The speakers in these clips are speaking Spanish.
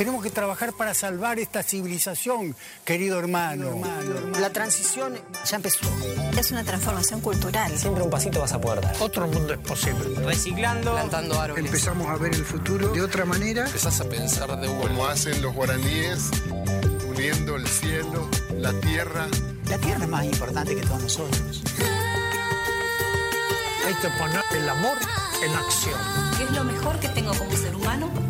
Tenemos que trabajar para salvar esta civilización, querido hermano. La transición ya empezó. Es una transformación cultural. Siempre un pasito vas a poder dar. Otro mundo es posible. Reciclando, Plantando árboles. Empezamos a ver el futuro de otra manera. Empezás a pensar de como hacen los guaraníes, uniendo el cielo, la tierra. La tierra es más importante que todos nosotros. Hay que poner el amor en acción. ¿Qué es lo mejor que tengo como ser humano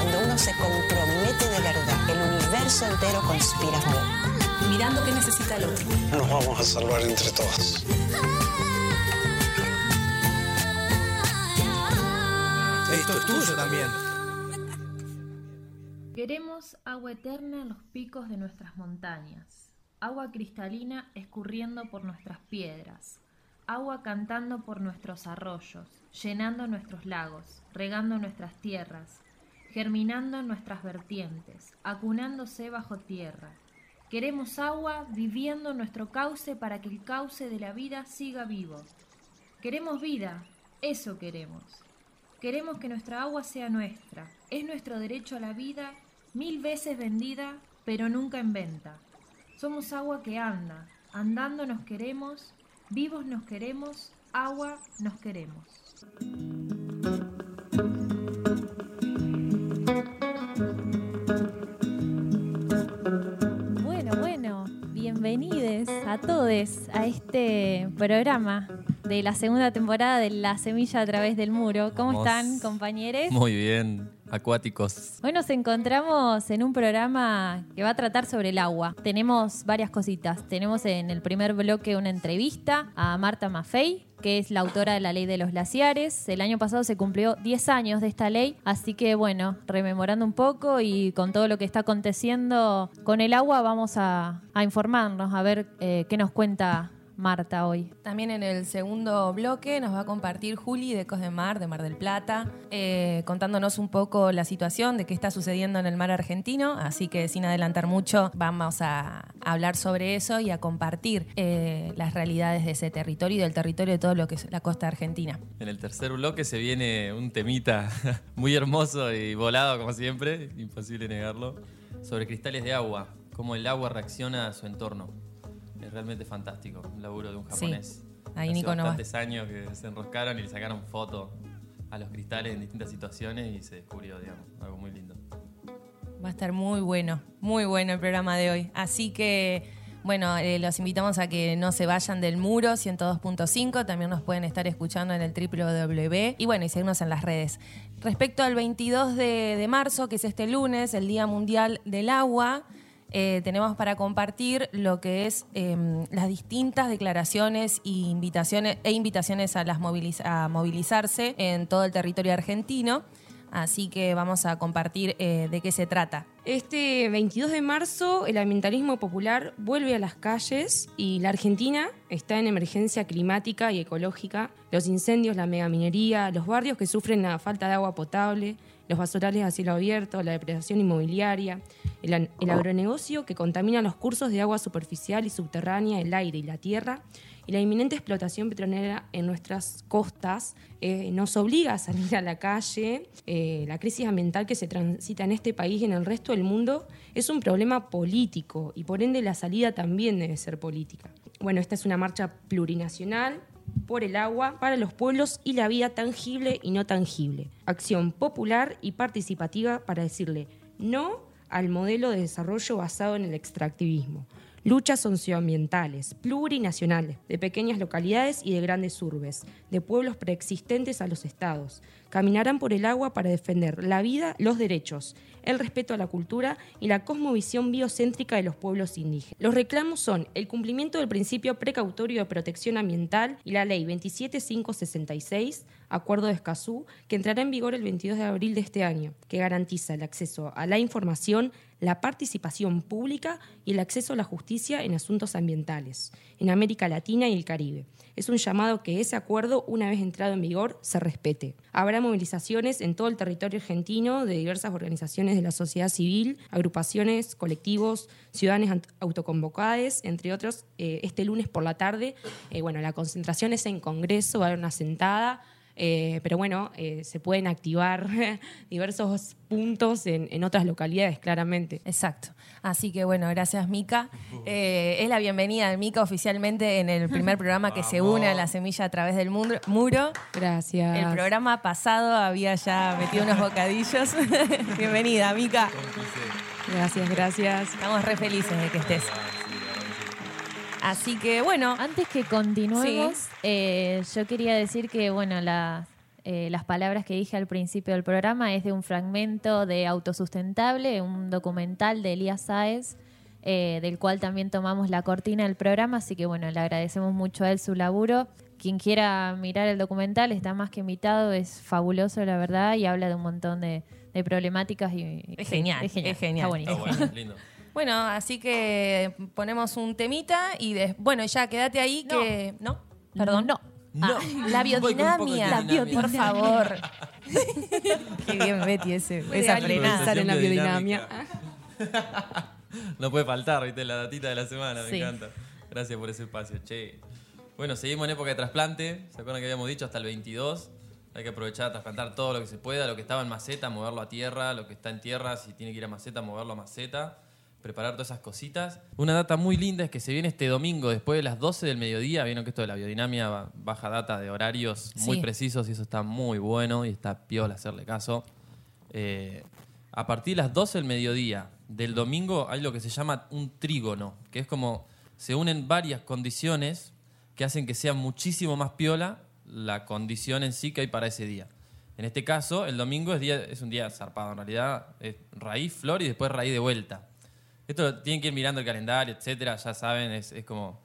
Cuando uno se compromete de verdad, el universo entero conspira a favor. Mirando qué necesita el otro. Nos vamos a salvar entre todos. Esto es tuyo también. Queremos agua eterna en los picos de nuestras montañas, agua cristalina escurriendo por nuestras piedras, agua cantando por nuestros arroyos, llenando nuestros lagos, regando nuestras tierras, germinando en nuestras vertientes, acunándose bajo tierra. Queremos agua viviendo en nuestro cauce para que el cauce de la vida siga vivo. Queremos vida, eso queremos. Queremos que nuestra agua sea nuestra. Es nuestro derecho a la vida, mil veces vendida, pero nunca en venta. Somos agua que anda, andando nos queremos, vivos nos queremos, agua nos queremos. Bienvenidos a todos a este programa de la segunda temporada de La Semilla a través del muro. ¿Cómo están, compañeros? Muy bien, acuáticos. Hoy nos encontramos en un programa que va a tratar sobre el agua. Tenemos varias cositas. Tenemos en el primer bloque una entrevista a Marta Maffei, que es la autora de la Ley de los Glaciares. El año pasado se cumplió 10 años de esta ley, así que bueno, rememorando un poco y con todo lo que está aconteciendo con el agua, vamos a, informarnos, a ver eh, qué nos cuenta Marta hoy. También en el segundo bloque nos va a compartir Juli de Ecos de Mar, de Mar del Plata, eh, contándonos un poco la situación de qué está sucediendo en el mar argentino. Así que sin adelantar mucho, vamos a hablar sobre eso y a compartir eh, las realidades de ese territorio y del territorio de todo lo que es la costa argentina. En el tercer bloque se viene un temita muy hermoso y volado como siempre, imposible negarlo, sobre cristales de agua, cómo el agua reacciona a su entorno. Es realmente fantástico, un laburo de un Sí. japonés. Ahí Hace Nico no bastantes años que se enroscaron y le sacaron fotos a los cristales en distintas situaciones y se descubrió, digamos, algo muy lindo. Va a estar muy bueno, muy bueno el programa de hoy. Así que, bueno, eh, los invitamos a que no se vayan del muro 102.5. También nos pueden estar escuchando en el www. Y bueno, y seguirnos en las redes. Respecto al 22 de, de marzo, que es este lunes, el Día Mundial del Agua. Eh, tenemos para compartir lo que es eh, las distintas declaraciones e invitaciones, e invitaciones a, las moviliz- movilizarse en todo el territorio argentino. Así que vamos a compartir eh, de qué se trata. Este 22 de marzo el ambientalismo popular vuelve a las calles y la Argentina está en emergencia climática y ecológica. Los incendios, la megaminería, los barrios que sufren la falta de agua potable, los basurales a cielo abierto, la depredación inmobiliaria, el, el agronegocio que contamina los cursos de agua superficial y subterránea, el aire y la tierra, y la inminente explotación petrolera en nuestras costas eh, nos obliga a salir a la calle. Eh, la crisis ambiental que se transita en este país y en el resto del mundo es un problema político y por ende la salida también debe ser política. Bueno, esta es una marcha plurinacional por el agua, para los pueblos y la vida tangible y no tangible. Acción popular y participativa para decirle no al modelo de desarrollo basado en el extractivismo. Luchas socioambientales, plurinacionales, de pequeñas localidades y de grandes urbes, de pueblos preexistentes a los estados. Caminarán por el agua para defender la vida, los derechos, el respeto a la cultura y la cosmovisión biocéntrica de los pueblos indígenas. Los reclamos son el cumplimiento del principio precautorio de protección ambiental y la ley 27566, Acuerdo de Escazú, que entrará en vigor el 22 de abril de este año, que garantiza el acceso a la información, la participación pública y el acceso a la justicia en asuntos ambientales en América Latina y el Caribe. Es un llamado que ese acuerdo, una vez entrado en vigor, se respete. Habrá movilizaciones en todo el territorio argentino de diversas organizaciones de la sociedad civil, agrupaciones, colectivos, ciudadanos autoconvocadas, entre otros, eh, este lunes por la tarde. Eh, bueno, la concentración es en Congreso, va a haber una sentada eh, pero bueno, eh, se pueden activar diversos puntos en, otras localidades, claramente. Exacto. Así que bueno, gracias Mica. Eh, es la bienvenida de Mica oficialmente en el primer programa que se une a la semilla a través del muro. Gracias. El programa pasado había ya metido unos bocadillos. bienvenida, Mica. Gracias, gracias. Estamos re felices de que estés. Así que bueno. Antes que continuemos, eh, yo quería decir que, bueno, eh, las palabras que dije al principio del programa es de un fragmento de Autosustentable, un documental de Elías Sáez, eh, del cual también tomamos la cortina del programa, así que bueno, le agradecemos mucho a él su laburo. Quien quiera mirar el documental está más que invitado, es fabuloso la verdad y habla de un montón de, problemáticas y es genial, es genial, Está buenísimo. lindo. Bueno, así que ponemos un temita y bueno, ya quédate ahí que. ¿No? Perdón. No. Ah, la biodinamia. Por favor. Qué bien, Betty, ese, esa frenada. en la biodinamia. no puede faltar, viste, la datita de la semana, me encanta. Gracias por ese espacio, che. Bueno, seguimos en época de trasplante. ¿Se acuerdan que habíamos dicho hasta el 22? Hay que aprovechar a trasplantar todo lo que se pueda, lo que estaba en maceta, moverlo a tierra, lo que está en tierra, si tiene que ir a maceta, moverlo a maceta preparar todas esas cositas. Una data muy linda es que se viene este domingo después de las 12 del mediodía. Vieron que esto de la biodinamia baja data de horarios muy precisos y eso está muy bueno y está piola hacerle caso. Eh, a partir de las 12 del mediodía del domingo hay lo que se llama un trígono, que es como se unen varias condiciones que hacen que sea muchísimo más piola la condición en sí que hay para ese día. En este caso, el domingo es, día, es un día zarpado, en realidad es raíz, flor y después raíz de vuelta. Esto tienen que ir mirando el calendario, etcétera, ya saben, es, como.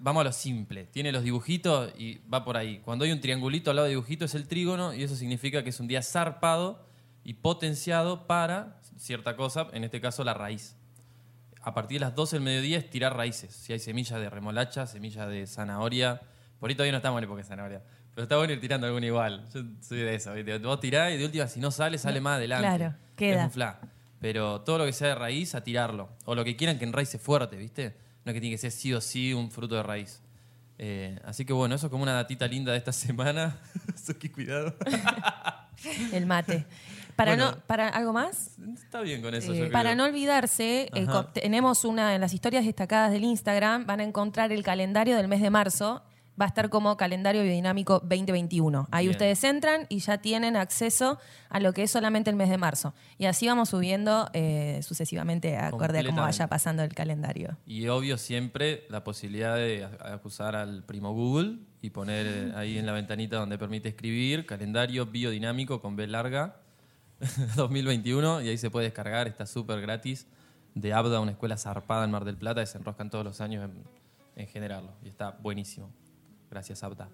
Vamos a lo simple. Tiene los dibujitos y va por ahí. Cuando hay un triangulito al lado de dibujito es el trígono y eso significa que es un día zarpado y potenciado para cierta cosa, en este caso la raíz. A partir de las 12 del mediodía es tirar raíces. Si hay semillas de remolacha, semillas de zanahoria. Por ahí todavía no estamos en época de zanahoria. Pero está bueno ir tirando alguna igual. Yo soy de eso. Vos tirás y de última, si no sale, sale más adelante. Claro, queda. Es un fla. Pero todo lo que sea de raíz, a tirarlo. O lo que quieran que en raíz fuerte, ¿viste? No es que tiene que ser sí o sí un fruto de raíz. Eh, así que bueno, eso es como una datita linda de esta semana. qué cuidado. El mate. Para, no, para algo más. Está bien con eso. Eh, para no olvidarse, eh, tenemos una de las historias destacadas del Instagram. Van a encontrar el calendario del mes de marzo va a estar como calendario biodinámico 2021. Ahí ustedes entran y ya tienen acceso a lo que es solamente el mes de marzo. Y así vamos subiendo eh, sucesivamente acorde a cómo vaya pasando el calendario. Y obvio siempre la posibilidad de acusar al primo Google y poner ahí en la ventanita donde permite escribir calendario biodinámico con B larga 2021 y ahí se puede descargar, está súper gratis, de Abda, una escuela zarpada en Mar del Plata, y se enroscan todos los años en, en generarlo y está buenísimo. Gracias, Abda.